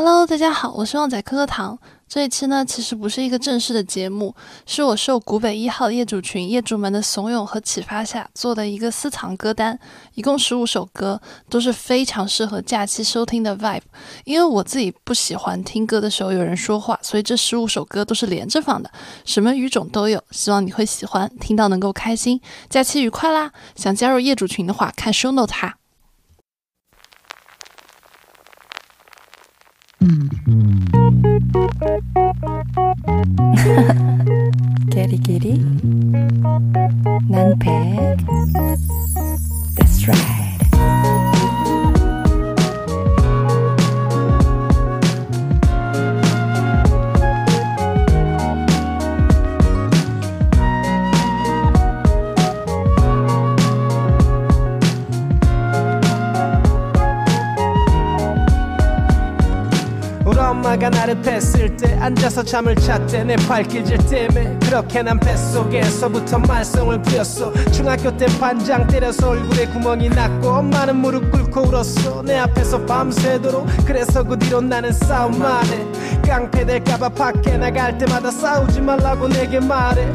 Hello，大家好，我是旺仔颗颗糖。这一期呢，其实不是一个正式的节目，是我受古北一号业主群业主们的怂恿和启发下做的一个私藏歌单，一共十五首歌，都是非常适合假期收听的 vibe。因为我自己不喜欢听歌的时候有人说话，所以这十五首歌都是连着放的，什么语种都有。希望你会喜欢，听到能够开心，假期愉快啦！想加入业主群的话，看 show note 哈。Kitty kitty 난 백. That's right 엄마가 나를 뵀을 때 앉아서 잠을 잤대. 내 발길 질 때문에 그렇게 난 뱃속에서부터 말썽을 부렸어. 중학교 때 반장 때려서 얼굴에 구멍이 났고 엄마는 무릎 꿇고 울었어. 내 앞에서 밤새도록 그래서 그 뒤로 나는 싸움만 해. 깡패 될까봐 밖에 나갈 때마다 싸우지 말라고 내게 말해.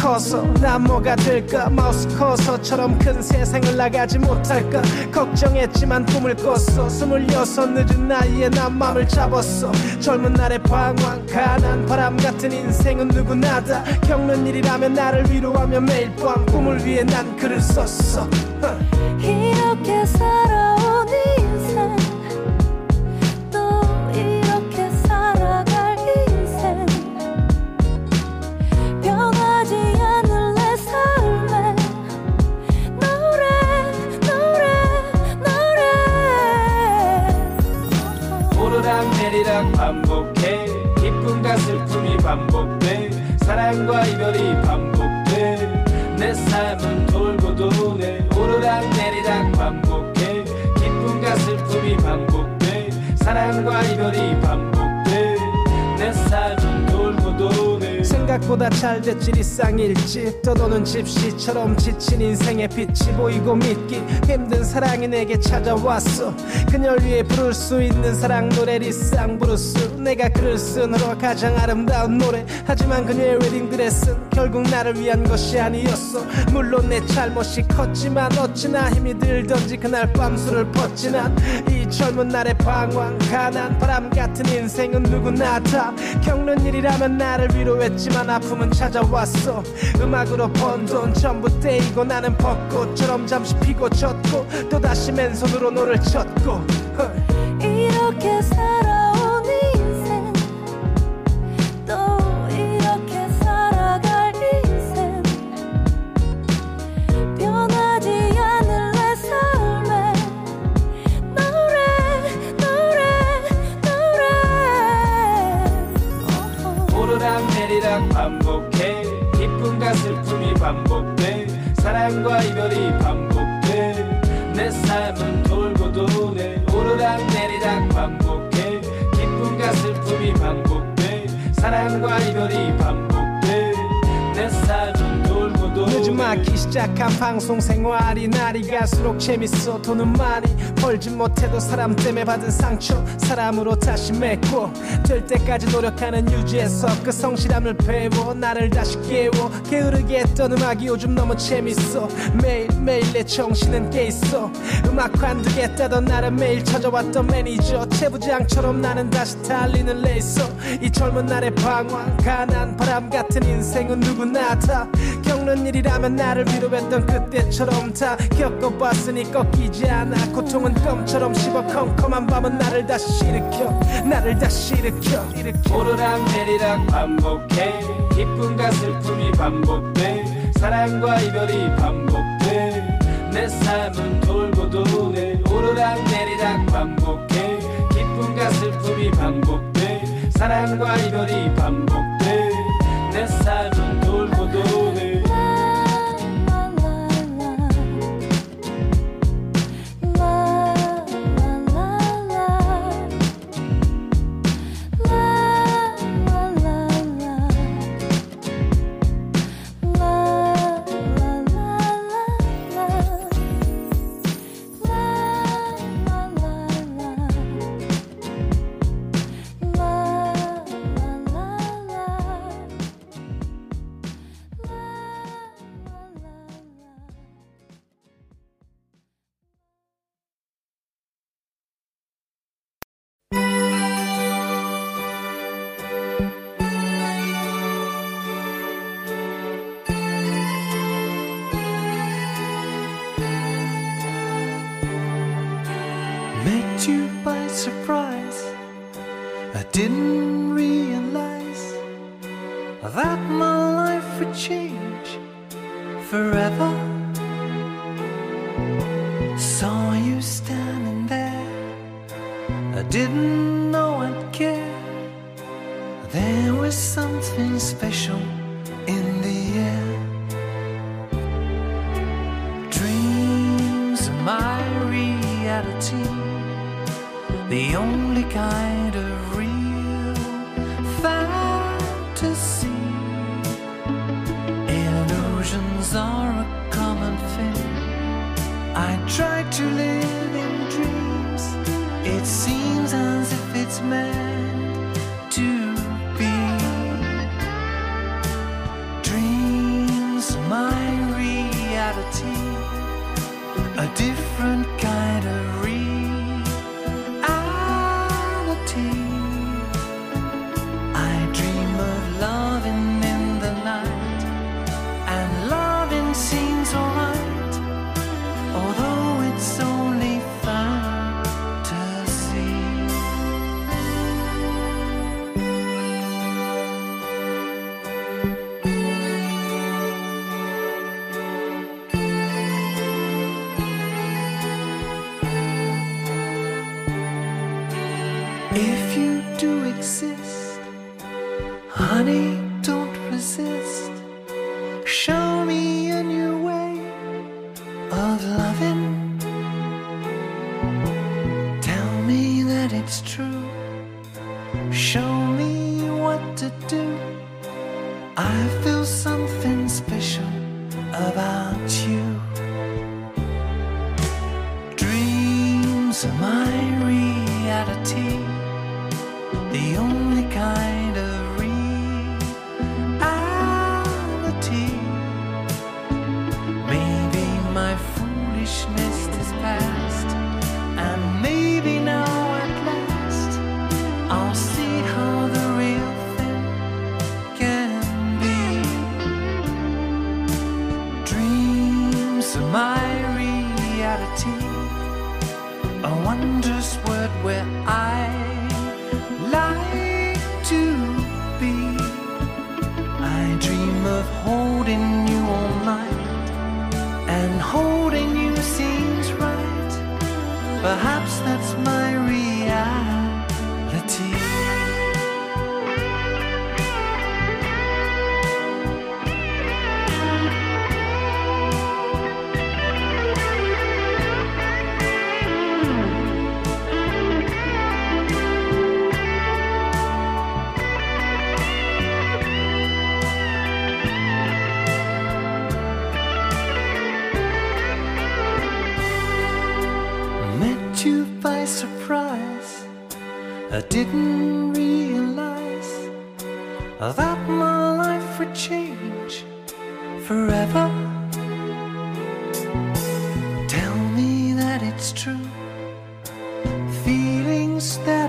커서 난 뭐가 될까? 마우스 커서처럼 큰 세상을 나가지 못할까? 걱정했지만 꿈을 꿨어. 스물여섯 늦은 나이에 난 맘을 잡았어 젊은 날의 방황 가난 바람 같은 인생은 누구나 다. 겪는 일이라면 나를 위로하며 매일 밤 꿈을 위해 난 글을 썼어. 이렇게 살아 됐지 일상일지 떠도는 집시처럼 지친 인생의 빛이 보이고 믿기 힘든 사랑이 내게 찾아왔어. 그녀를 위해 부를 수 있는 사랑 노래 리쌍 브루스 내가 글을 쓴 후로 가장 아름다운 노래. 하지만 그녀의 웨딩드레스는 결국 나를 위한 것이 아니었어. 물론 내 잘못이 컸지만 어찌나 힘이 들던지 그날 밤 술을 뻗지 난이 젊은 날의 방황 가난 바람 같은 인생은 누구나 다 겪는 일이라면 나를 위로했지만 아픔은 찾아왔어. 음악으로 번 돈 전부 떼이고 나는 벚꽃처럼 잠시 피고 졌고 또다시 맨손으로 노를 쳤고. 이렇게 살 반복해. 기쁨과 슬픔이 반복돼. 사랑과 이별이 늦지막히 시작한 방송 생활이 날이 갈수록 재밌어. 돈은 많이 벌지 못해도 사람 때문에 받은 상처 사람으로 다시 맺고 될 때까지 노력하는 유지에서 그 성실함을 배워 나를 다시 깨워. 게으르게 했던 음악이 요즘 너무 재밌어. 매일매일 내 정신은 깨있어. 음악 관두겠다던 나를 매일 찾아왔던 매니저 채부장처럼 나는 다시 달리는 레이서. 이 젊은 날의 방황 가난 바람 같은 인생은 누구나 다 겪는 일이라면 나를 위로했던 그때처럼 다 겪어봤으니 꺾이지 않아. 고통은 껌처럼 씹어 컴컴한 밤은 나를 다시 일으켜. 나를 다시 일으켜. 오르락 내리락 반복해. 기쁨과 슬픔이 반복돼. 사랑과 이별이 반복돼. 내 삶은 돌고 도네 오르락 내리락 반복해 슬픔이 반복돼. 사랑과 이별이 반복돼. 내 삶은 돌 didn't realize that my life would change forever. If you do exist, honey, don't resist. I didn't realize that my life would change forever. Tell me that it's true. Feelings that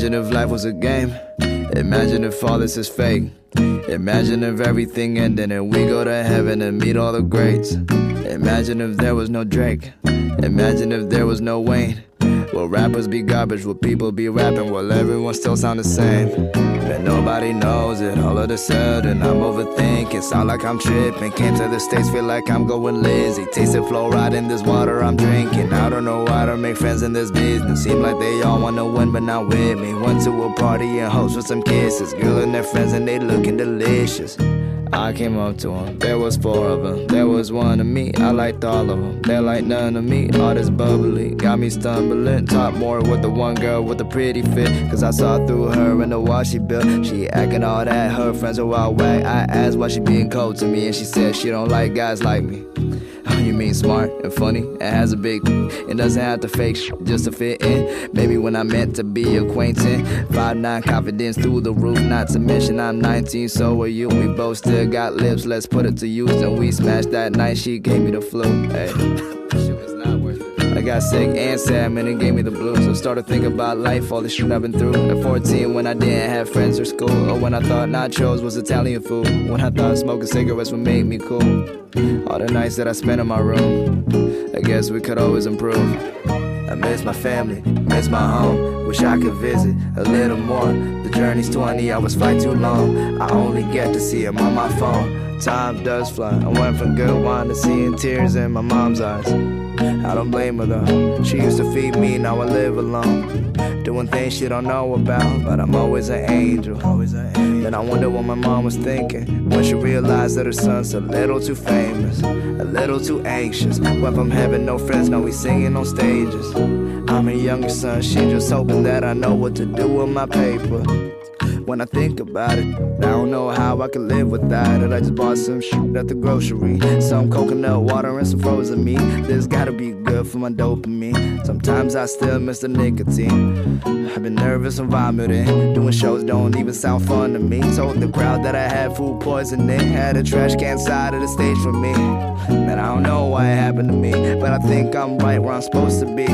Imagine if life was a game. Imagine if all this is fake. Imagine if everything ended and we go to heaven and meet all the greats. Imagine if there was no Drake. Imagine if there was no Wayne. Will rappers be garbage? Will people be rapping? Will everyone still sound the same? But nobody knows it. All of a sudden, I'm overthinking. Sound like I'm tripping. Came to the States, feel like I'm going lazy. Tasted fluoride in this water I'm drinking. I don't know how to make friends in this business. Seem like they all wanna win, but not with me. Went to a party and hopes for some kisses. Girl and their friends, and they looking delicious. I came up to them, there was four of them. There was one of me, I liked all of them. They like none of me, all this bubbly. Got me stumbling, talk more with the one girl with the pretty fit. Cause I saw through her and the wall she built. She acting all that, her friends are all whack. I asked why she being cold to me, and she said she don't like guys like me. You mean smart and funny. And has a big It doesn't have to fake just to fit in. Maybe when I meant to be acquainted Five nine confidence through the roof Not to mention I'm 19 so are you. We both still got lips let's put it to use. And we smashed that night she gave me the flu Hey, got sick and sad, man, it gave me the blues. I started thinking about life, all the shit I've been through. At 14, when I didn't have friends or school, or when I thought nachos was Italian food, when I thought smoking cigarettes would make me cool. All the nights that I spent in my room, I guess we could always improve. I miss my family, miss my home. Wish I could visit a little more. The journey's 20 hours, flight too long. I only get to see him on my phone. Time does fly. I went from good wine to seeing tears in my mom's eyes. I don't blame her though. She used to feed me, now I live alone. Doing things she don't know about, but I'm always an angel. Always an angel. Then I wonder what my mom was thinking when she realized that her son's a little too famous, a little too anxious. Went from having no friends, now he's singing on stages. I'm a younger son, she just hoping that I know what to do with my paper. When I think about it, I don't know how I could live without it. I just bought some shit at the grocery, some coconut water and some frozen meat. This gotta be good for my dopamine. Sometimes I still miss the nicotine. I've been nervous and vomiting. Doing shows don't even sound fun to me. Told the crowd that I had food poisoning. Had a trash can side of the stage for me. Man, I don't know why it happened to me, but I think I'm right where I'm supposed to be.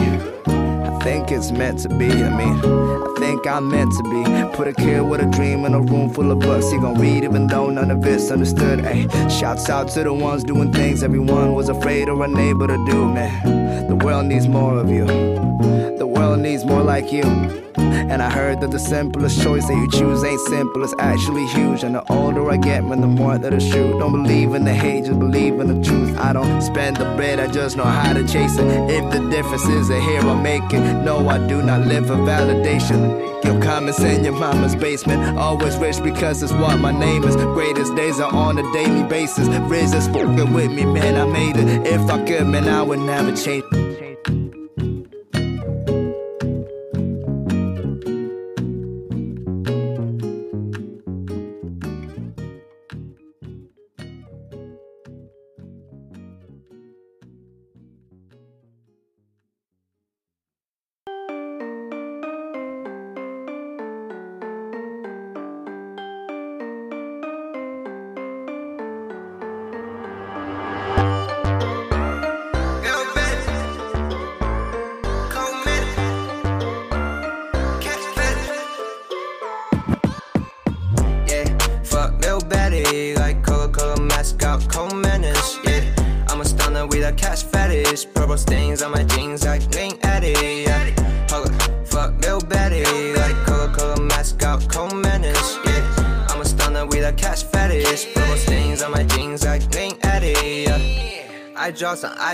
I think it's meant to be. I mean, I think I'm meant to be. Put a kid with a dream in a room full of books. He gon' read even though none of it's understood. Ay, shouts out to the ones doing things everyone was afraid or unable to do, man. The world needs more of you. The world needs more like you. And I heard that the simplest choice that you choose ain't simple, it's actually huge. And the older I get, man, the more that it's true. Don't believe in the hate, just believe in the truth. I don't spend the bread, I just know how to chase it. If the difference is a here I make it. No, I do not live for validation. Your comments in your mama's basement. Always rich because it's what my name is. Greatest days are on a daily basis. Riz is fucking with me, man. I made it. If I could, man, I would never change.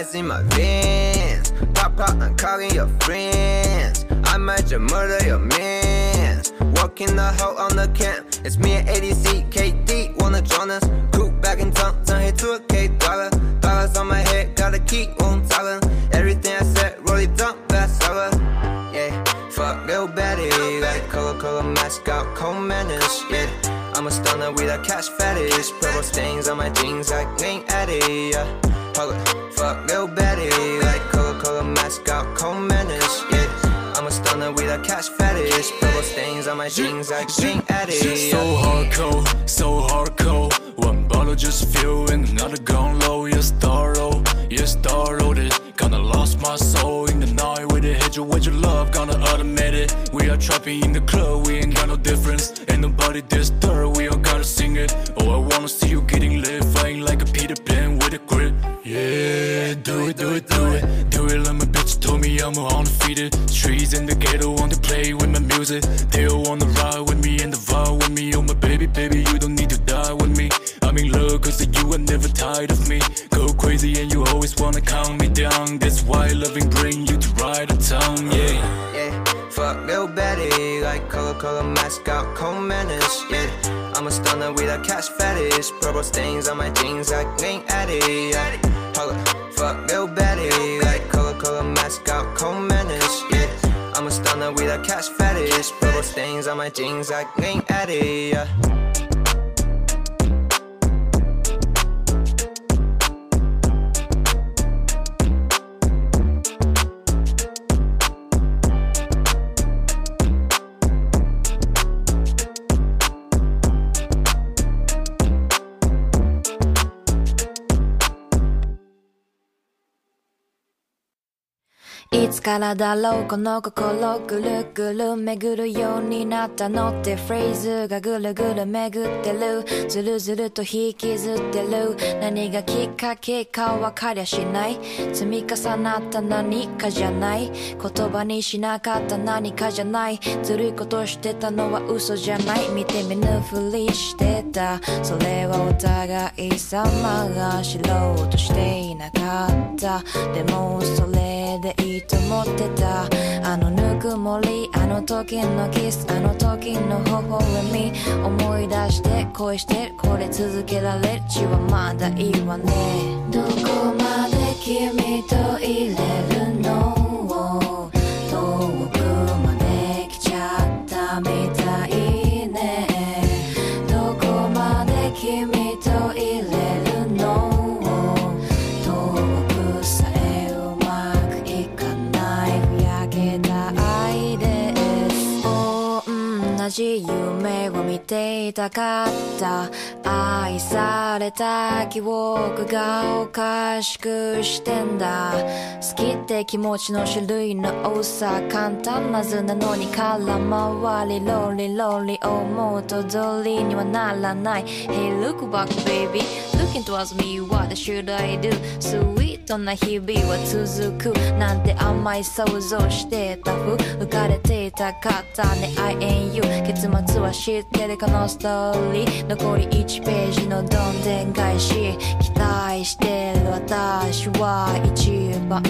mais imóvel. I'm undefeated. Streets in the ghetto want to play with my music. They all wanna ride with me and the vibe with me. Oh, my baby, baby, you don't need to die with me. I'm in love cause you are never tired of me. Go crazy and you always wanna calm me down. That's why loving bring you to color color mascot, cold menace, yeah. I'm a stunner with a cash fetish, purple stains on my jeans like Link Addy, yeah. Hold up, fuck Lil Betty, like color color mascot, cold menace, yeah. I'm a stunner with a cash fetish, purple stains on my jeans like Link Addy, yeah.「いつからだろうこの心ぐるぐる巡るようになったの」ってフレーズがぐるぐる巡ってる。ずるずると引きずってる。何がきっかけか分かりゃしない。積み重なった何かじゃない。言葉にしなかった何かじゃない。ずるいことしてたのは嘘じゃない。見て見ぬふりしてた。それはお互い様が知ろうとしていなかった。でもそれでいいと思ってた。あのぬくもりあの時のキスあの時の微笑み思い出して恋してこれ続けられる。血はまだいいわね。どこまで君といれる？夢を見ていたかった。愛された記憶がおかしくしてんだ。好きって気持ちの種類の多さ簡単な図なのに空回りロリロリ思うと通りにはならない。Hey look back baby. Looking towards me what should I do? スイートな日々は続くなんて甘い想像してた。ふ浮かれていたかったね。I and you 結末は知ってるかのストーリー。残り1ページのどんでん返し。期待してる私は一番の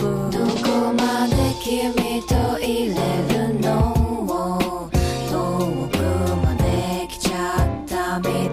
風。どこまで君といれるの遠くまで来ちゃった。み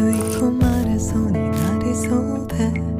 吸い込まれそうになりそうで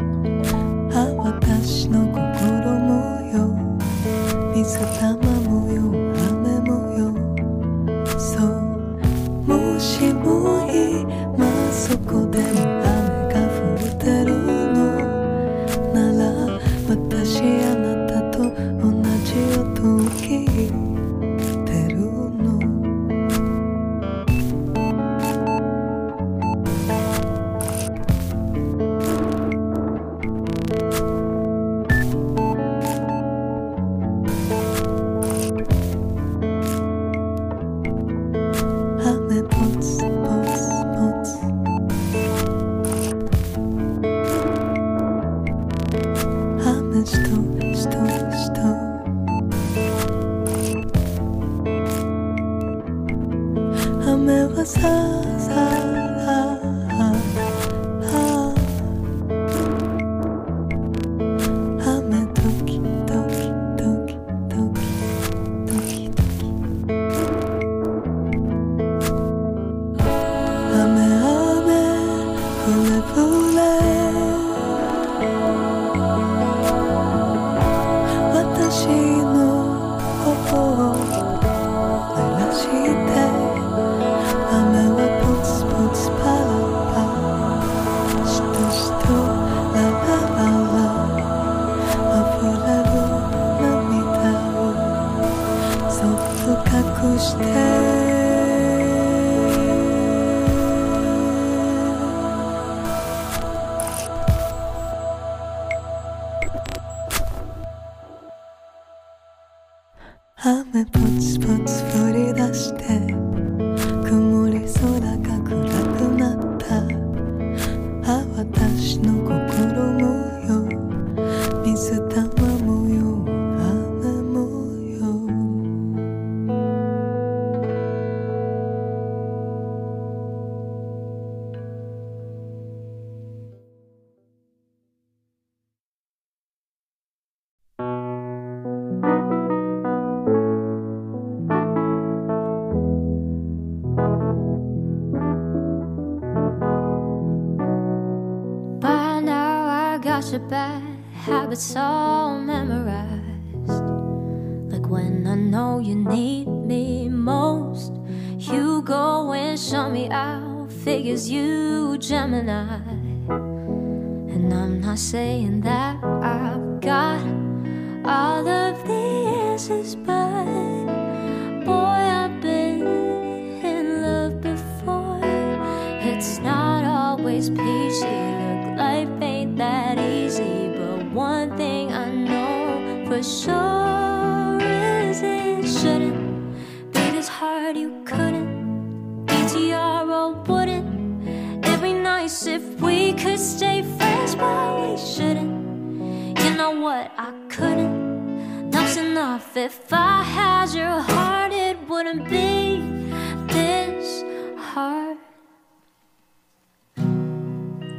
But So.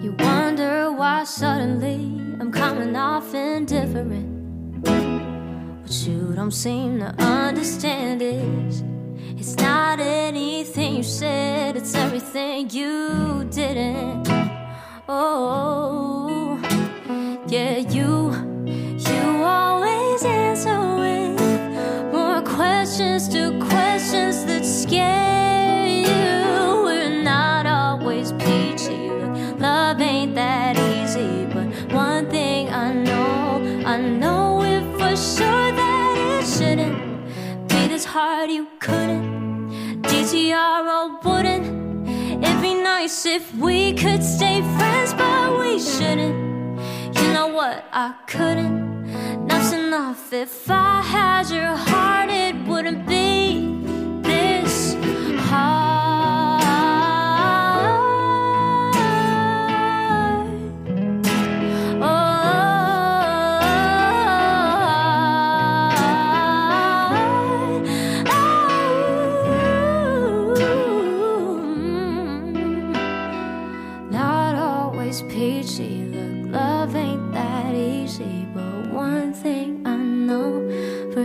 You wonder why suddenly I'm coming off indifferent. What you don't seem to understand is it's not anything you said, it's everything you didn't. Oh, yeah, you hard you couldn't. DTR or wouldn't. It'd be nice if we could stay friends, but we shouldn't. You know what? I couldn't. That's enough. If I had your heart, it wouldn't be.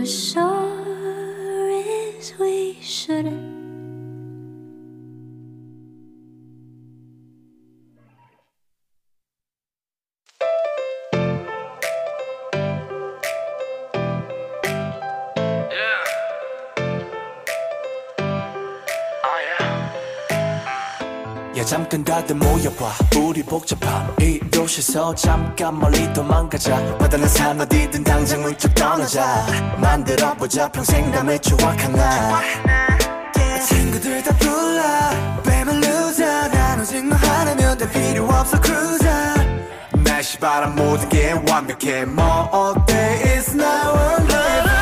手 잠깐 다들 모여봐. 우리 복잡한 이 도시에서 잠깐 멀리 도망가자. 바다는 산 어디든 당장 문쪽 떠나자. 만들어보자. 평생 남의 추억 하나. 친구들 다 불러. 뱀을 누자 나눠진 거 하나면 다 필요 없어. Cruiser. 날씨 바람 모든 게 완벽해. 뭐 어때? It's now or never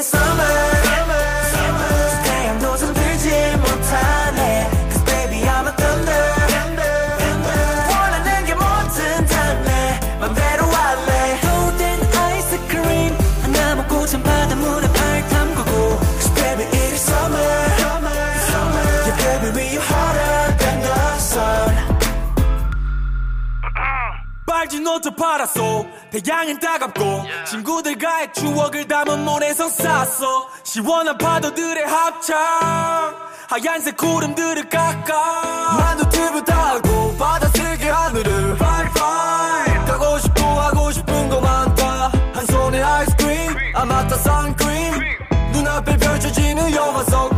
baby it is summer 태양도 잠들지 못하네 Cause baby I'm a thunder 원하는 게 뭐든 다내 맘대로 할래 golden 아이스크림 하나 먹고 찬 바닷물에 발 담그고 Cause baby it is summer Yeah baby we are hotter than the sun 빨진 옷도 팔았어 태양은 따갑고 친구들과의 추억을 담은 모래성 쌌어. 시원한 파도들의 합창 하얀색 구름들을 깎아. 만두집을 달고 받아쓰기 하늘을 Fine fine. 가고 싶고 하고 싶은 거 많다. 한 손에 아이스크림 아마타 선크림. 눈앞에 펼쳐지는 영화 속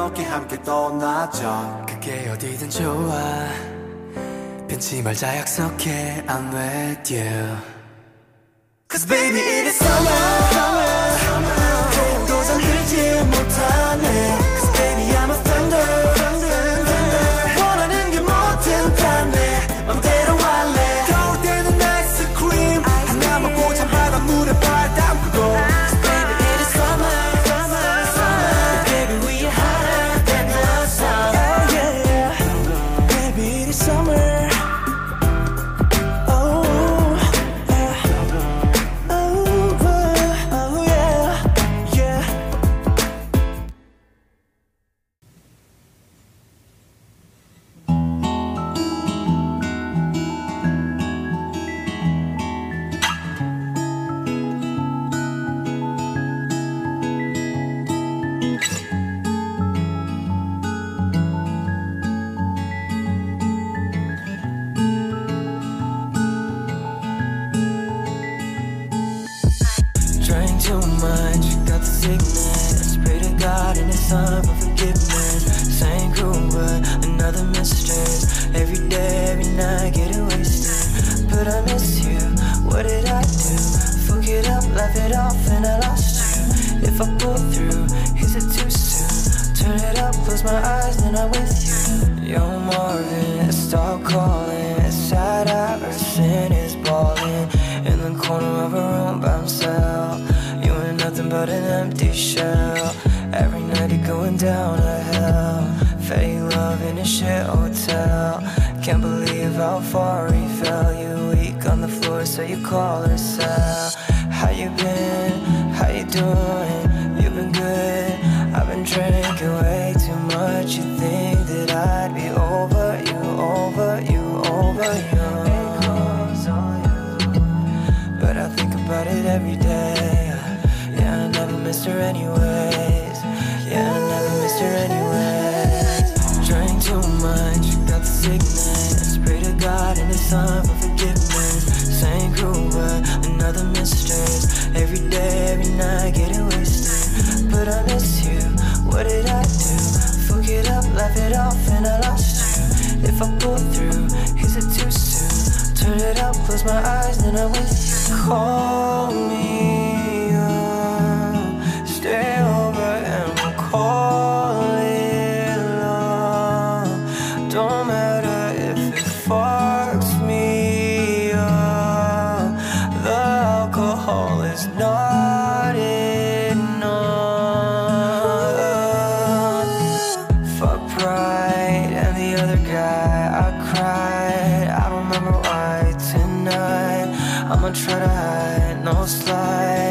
이렇게 함께 떠나자 그게 어디든 좋아. 변치 말자 약속해 I'm with you. Cause baby it is summer 태양도 잠들지 못하네 every night, getting wasted. But I miss you. What did I do? Fuck it up, laugh it off, and I lost you. If I pull through, is it too soon? Turn it up, close my eyes, then I'm with you. You're Marvin, stop calling. Sad Iverson is balling in the corner you call her cell. How you been? How you doing? You've been good? I've been drinking way too much. You think that I'd be over you, over you, over you? But I think about it every day. Yeah, I never missed her anyways. Yeah, I never missed her anyways. Drank too much, got the sickness. Pray to God and His Son for if I pull through? Is it too soon? Turn it up, close my eyes, then I'm with you. I'ma try to hide, no slide.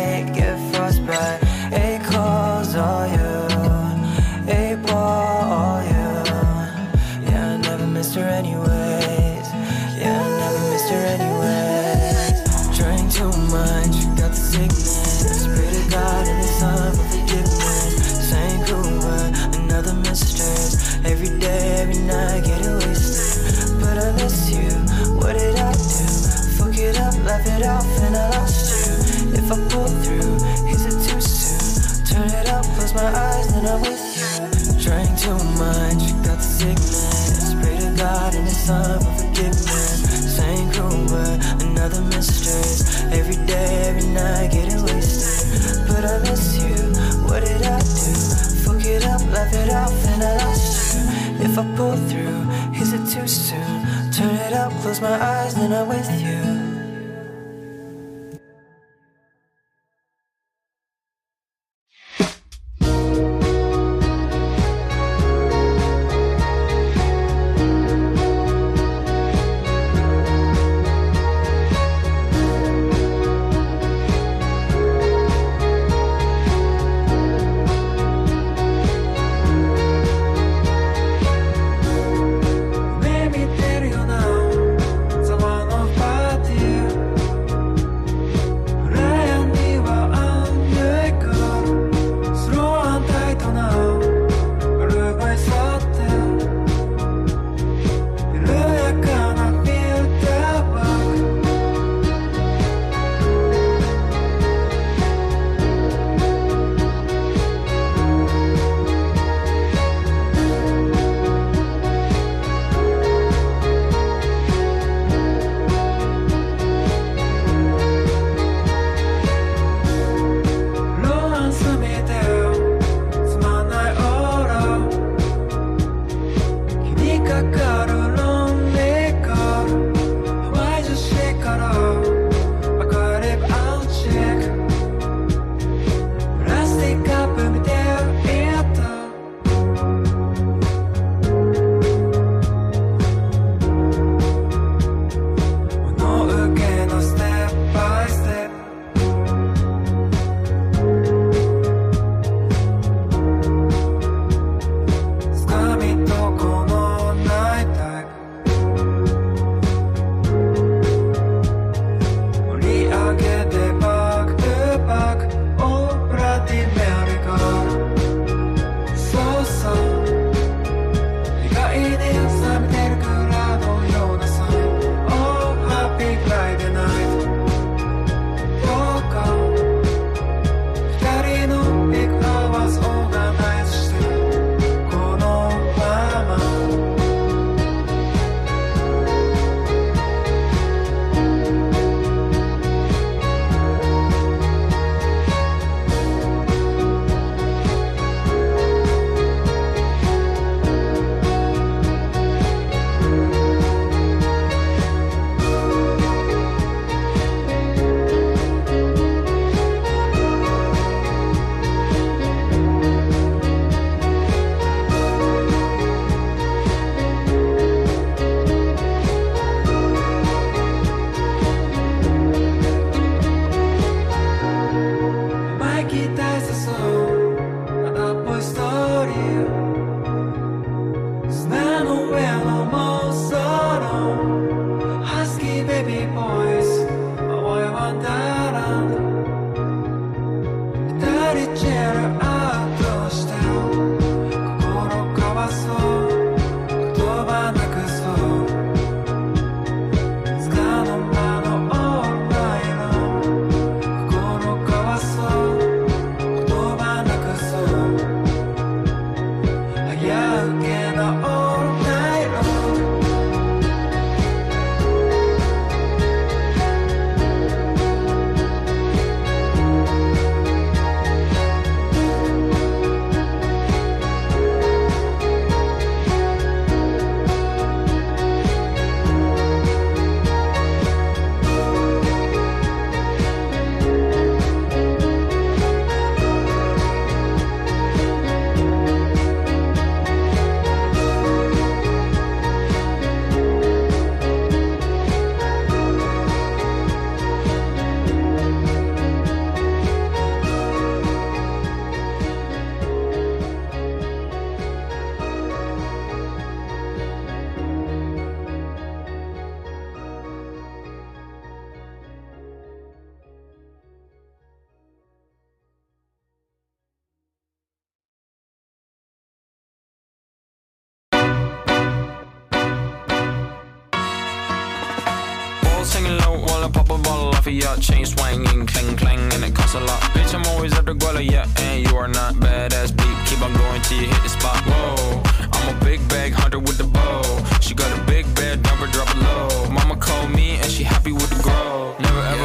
Pop a bottle off of your chain swinging, clang clang, and it costs a lot. Bitch, I'm always at the guala, yeah, and you are not badass beat. Keep on going till you hit the spot. Whoa, I'm a big bag hunter with the bow. She got a big bed, number drop it low. Mama called me and she happy with the grow.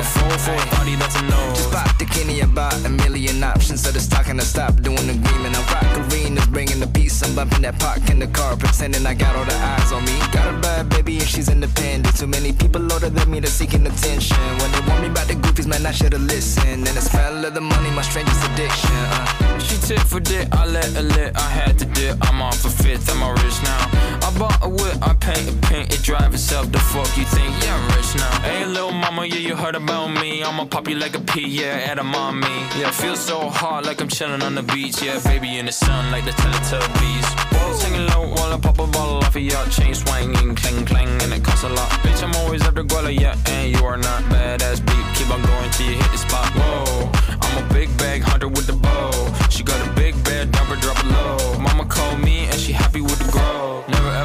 Fall for a body that's a no. Just pop the Kenny about a million options. So it's talking to stop doing the agreement. I rock arenas, bringing the peace. I'm bumping that park in the car, pretending I got all the eyes on me. Got a bad baby and she's independent. Too many people older than me, they're seeking attention. When they want me about the goofies, man, I should've listened. And the smell of the money, my strangest addiction. Uh. She tit for dick, I let her lit, I had to dip. I'm off a fifth, I'm a rich now. I bought a whip, I paint a paint, it drive itself. The fuck you think? Yeah, I'm rich now. Hey, little mama, yeah, you heard about me. I'ma pop you like a pea, yeah, at a mommy. Yeah, feel so hot like I'm chilling on the beach. Yeah, baby in the sun like the Teletubbies. Balls hanging low while I pop a bottle off of your chain swinging, clang clang, and it costs a lot. Bitch, I'm always after Guala, yeah, and you are not badass beat. Keep on going till you hit the spot. Whoa, I'm a big bag hunter with the bow. She got a big bed, number drop it low. Mama called me and she happy with the grow.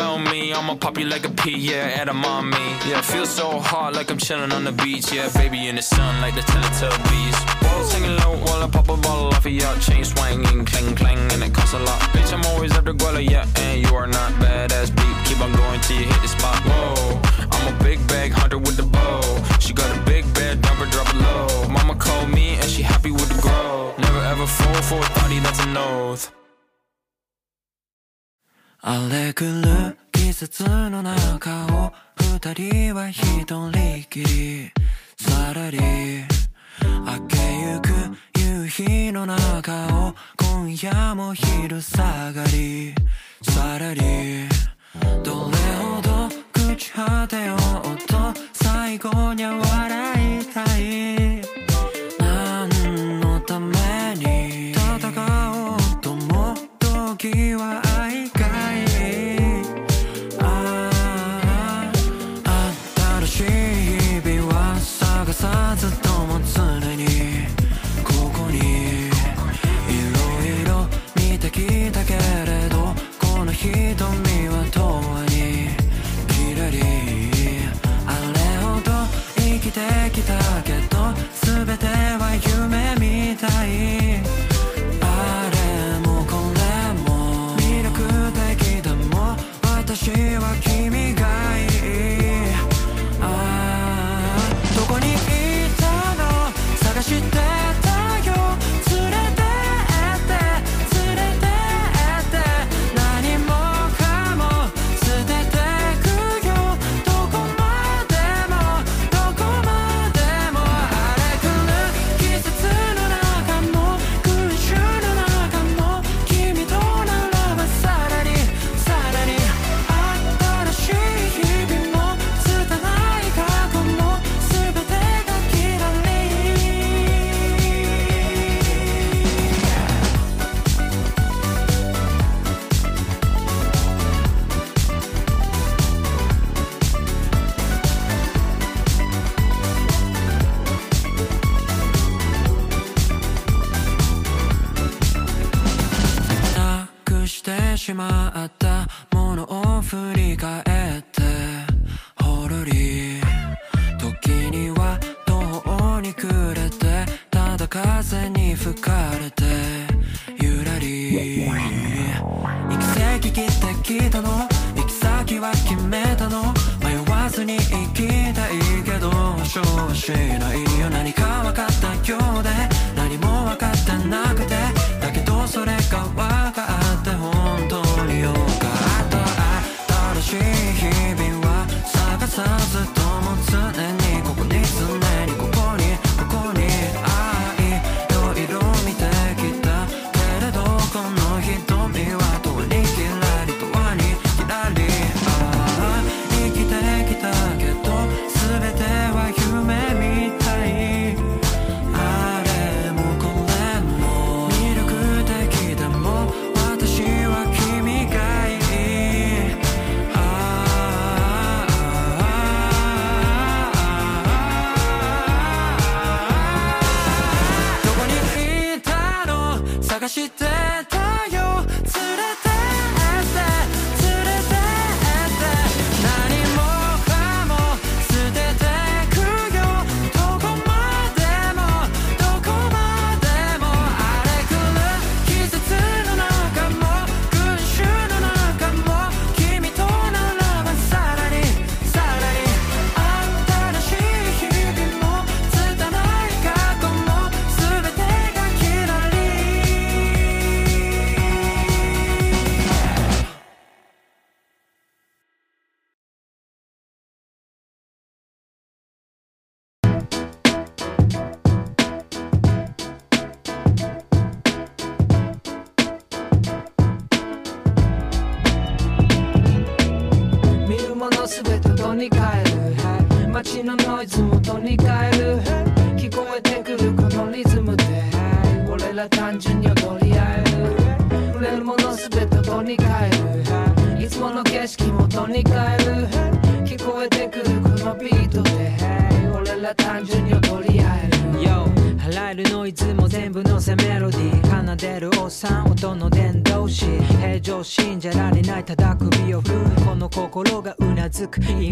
me. I'ma pop you like a pea, yeah, at a mommy. Yeah, feel so hot like I'm chilling on the beach. Yeah, baby in the sun like the Teletubbies. Balls hanging low while I pop a bottle off of your chain swinging, clang clang, and it costs a lot. Bitch, I'm always after Guala, yeah, and you are not badass beat. Keep on going till you hit the spot. Whoa, I'm a big bag hunter with the bow. She got a big bed, number drop it low. Mama called me and she happy with the grow. Never ever fall for a thotty that's an oath. 荒れ狂う季節の中を二人は一人きりさらり明けゆく夕日の中を今夜も昼下がりさらりどれほど朽ち果てようと最後には笑いたい？何のために戦おうとも時は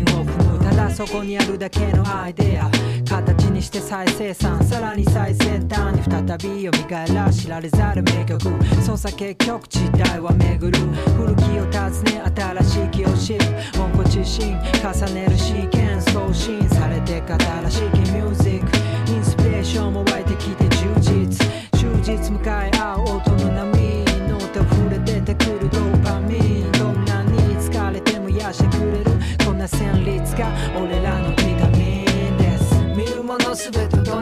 を踏む。ただそこにあるだけのアイデア。形にして再生産。さらに最先端に再びよみがえら知られざる名曲。操作結局時代は巡る。古きを訪ね新しい気を知る。温故知身重ねるシーケンス更新されて新しいミュージック。インスピレーションも湧いてきて充実。終日迎え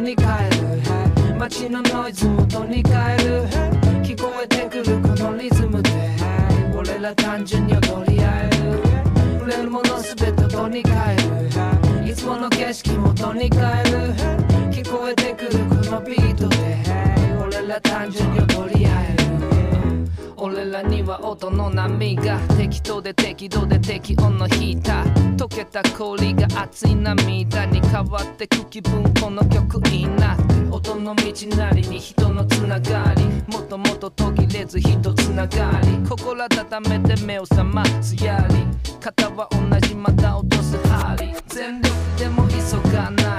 に帰る街のノイズも元に変える。聞こえてくるこのリズムで。俺ら単純に踊り合える触れるもの全て音に変える。いつもの景色も元に変える。聞こえてくるこのビートで。俺ら単純に踊り合える。は音の波が適当で適度で適温のヒーター溶けた氷が熱い涙に変わってく気分この曲いいな音の道なりに人のつながりもともと途切れず人つながり。心温めて目を覚ますやり肩は同じまた落とす針。全力でも急がない。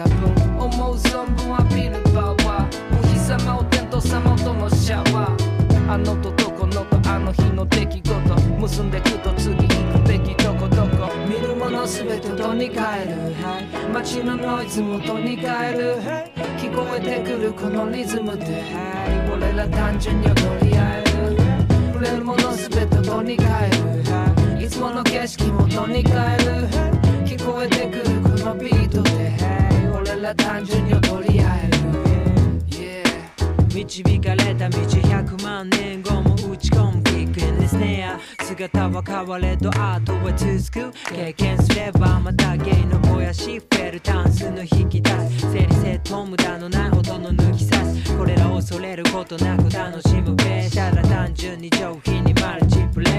た分思う存分アピールパワー無比様お天道様とのシャワーあのとどこのとあの日の出来事結んでくと次行くべきどこどこ見るもの全てとに変える街のノイズもとに変える聞こえてくるこのリズムで俺ら単純に踊り合える触れるもの全てとに変えるいつもの景色もとに変えるだ単純に踊り合える、yeah、導かれた道100万年後も打ち込む。キックインですね姿は変われどアートは続く。経験すればまた芸のもやしフェルタンスの引き出す。整理整頓無駄のないほどの抜き差す。これらを恐れることなく楽しむべただ単純に上品にマルチプレ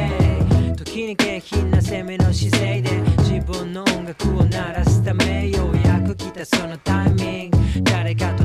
イ。時に下品な攻めの姿勢で自分の音楽を鳴らすためようやく来たそのタイミング。誰かと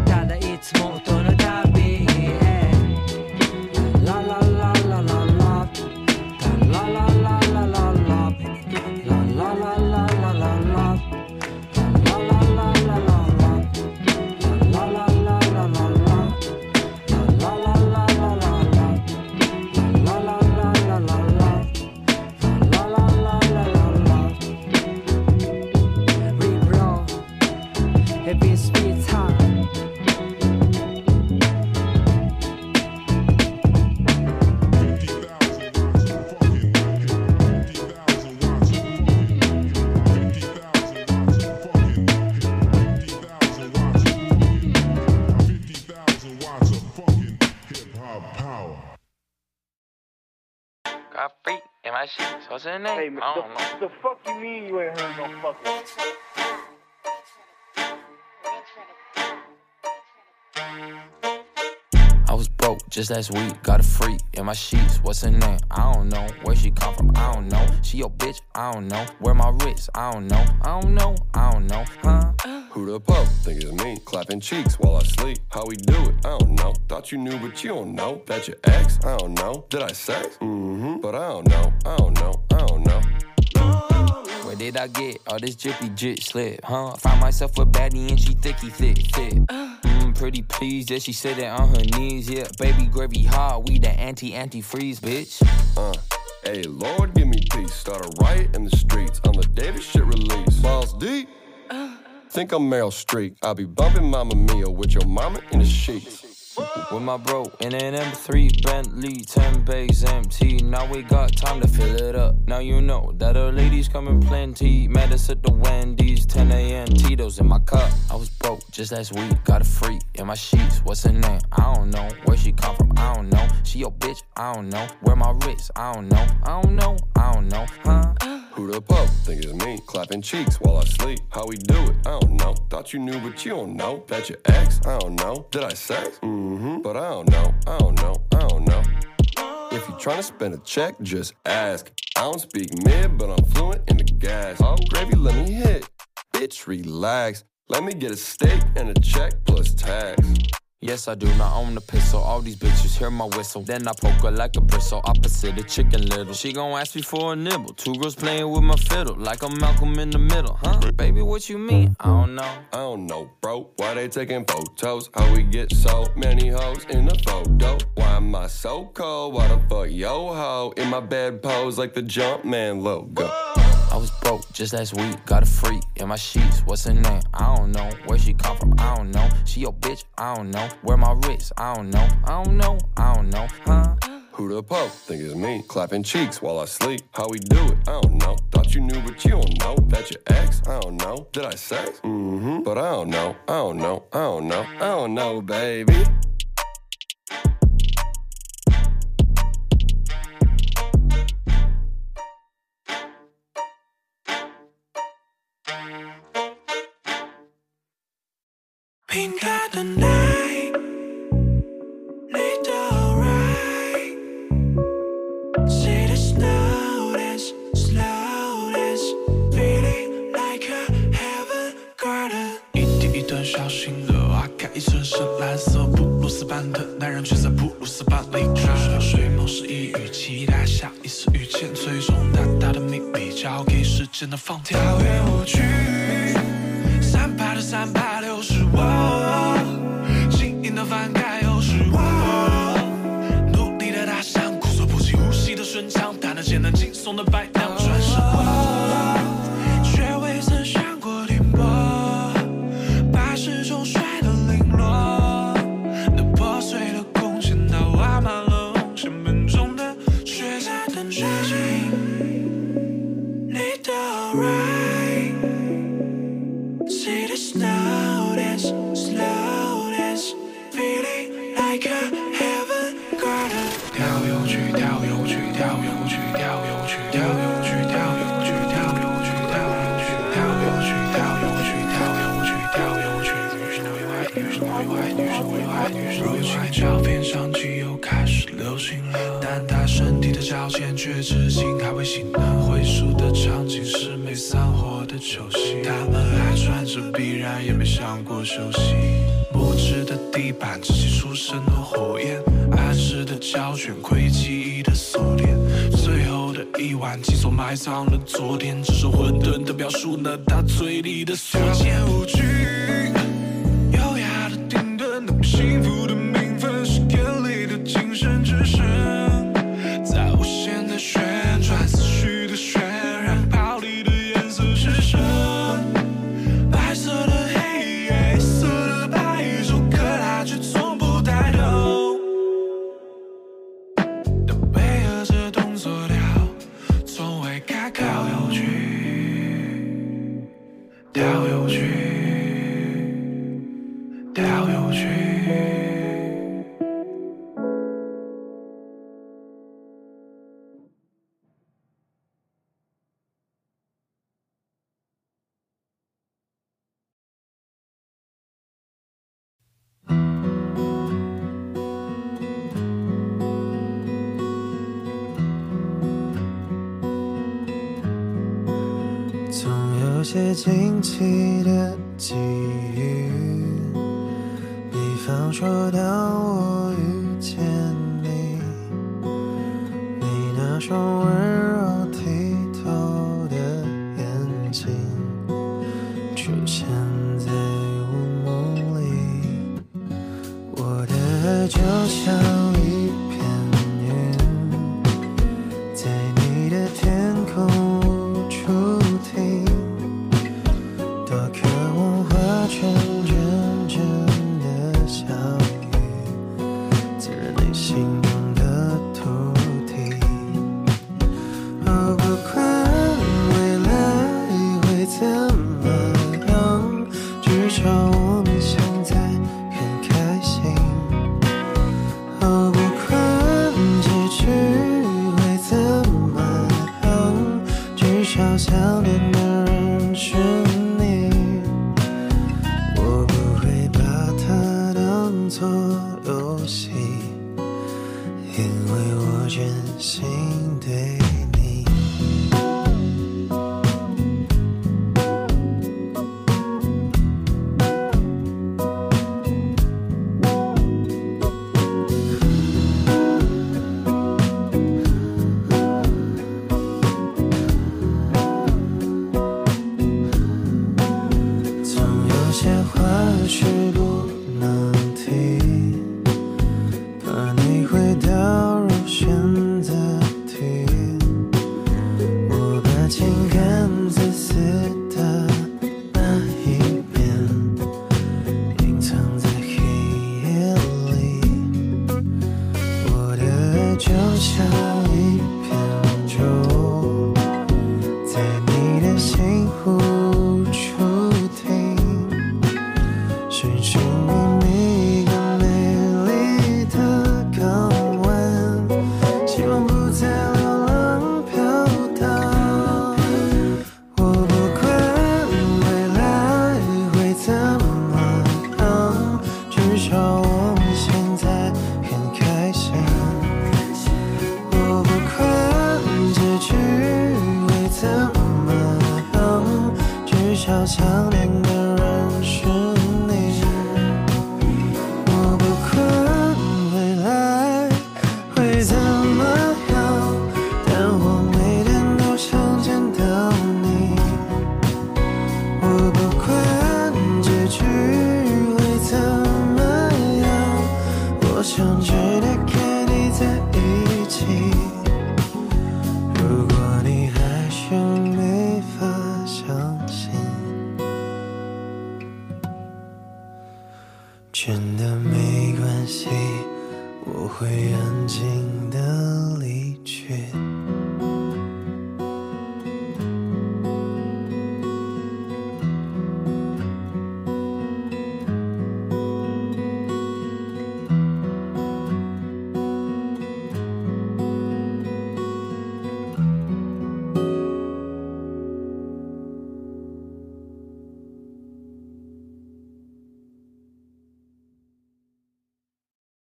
feet in my. What's her name? I don't know. The fuck you mean you ain't heard no fucking? I was broke just last week. Got a freak in my sheets. What's her name? I don't know. Where she come from? I don't know. She your bitch? I don't know. Where my wrist? I don't know. I don't know. I don't know. Huh? Who the pup? Think it's me. Clapping cheeks while I sleep. How we do it? I don't know. Thought you knew, but you don't know. That your ex? I don't know. Did I sex? Mm-hmm. But I don't know. I don't know. I don't know. Did I get all this drippy drip slip? Huh? Find myself a baddie and she thicky thick thick. Mm, pretty pleased that she it on her knees. Yeah, baby gravy hard. We the anti anti-freeze, bitch. Uh. Hey, Lord, give me peace. Start a riot in the streets. On the day this shit release. Balls deep. Think I'm Meryl Streep. I'll be bumping Mamma Mia with your mama in the sheets. With my bro in an M3 Bentley, 10 bays empty. Now we got time to fill it up. Now you know that our ladies coming plenty. Met us at the Wendy's, 10 a.m. Tito's in my cup. I was broke just last week, got a freak in my sheets. What's her name? I don't know. Where she come from? I don't know. She your bitch? I don't know. Where my wrist? I don't know. I don't know. I don't know. Huh? Who the pup? Think it's me. Clapping cheeks while I sleep. How we do it? I don't know. Thought you knew, but you don't know. That your ex? I don't know. Did I sex? Mm-hmm. But I don't know. I don't know. I don't know. If you tryna spend a check, just ask. I don't speak mid, but I'm fluent in the gas. Oh, gravy, let me hit. Bitch, relax. Let me get a steak and a check plus tax. Yes, I do not own the pistol. All these bitches hear my whistle. Then I poke her like a bristle. Opposite of chicken little. She gon' ask me for a nibble. Two girls playing with my fiddle. Like I'm Malcolm in the middle. Huh? Baby, what you mean? I don't know. I don't know, bro. Why they taking photos? How we get so many hoes in the? Why so cold? Why the fuck yo ho in my bed pose like the Jumpman logo? I was broke just last week. Got a freak in my sheets. What's her name? I don't know. Where she come from? I don't know. She your bitch? I don't know. Where my wrist? I don't know. I don't know. I don't know. Huh? Who the pup? Think it's me. Clapping cheeks while I sleep. How we do it? I don't know. Thought you knew, but you don't know. That your ex? I don't know. Did I sex? Mm-hmm. But I don't know. I don't know. I don't know. I don't know, baby. and 照片上机油开始流行了，但她身体的照片却至今还未醒呢。回溯的场景是没散伙的酒席，他们还穿着，必然也没想过休息。木质的地板支起出生的火焰，暗示的胶卷窥记忆的锁链。最后的一碗寄所埋葬了昨天，只是混沌的表述那，他嘴里的所见无惧。窗外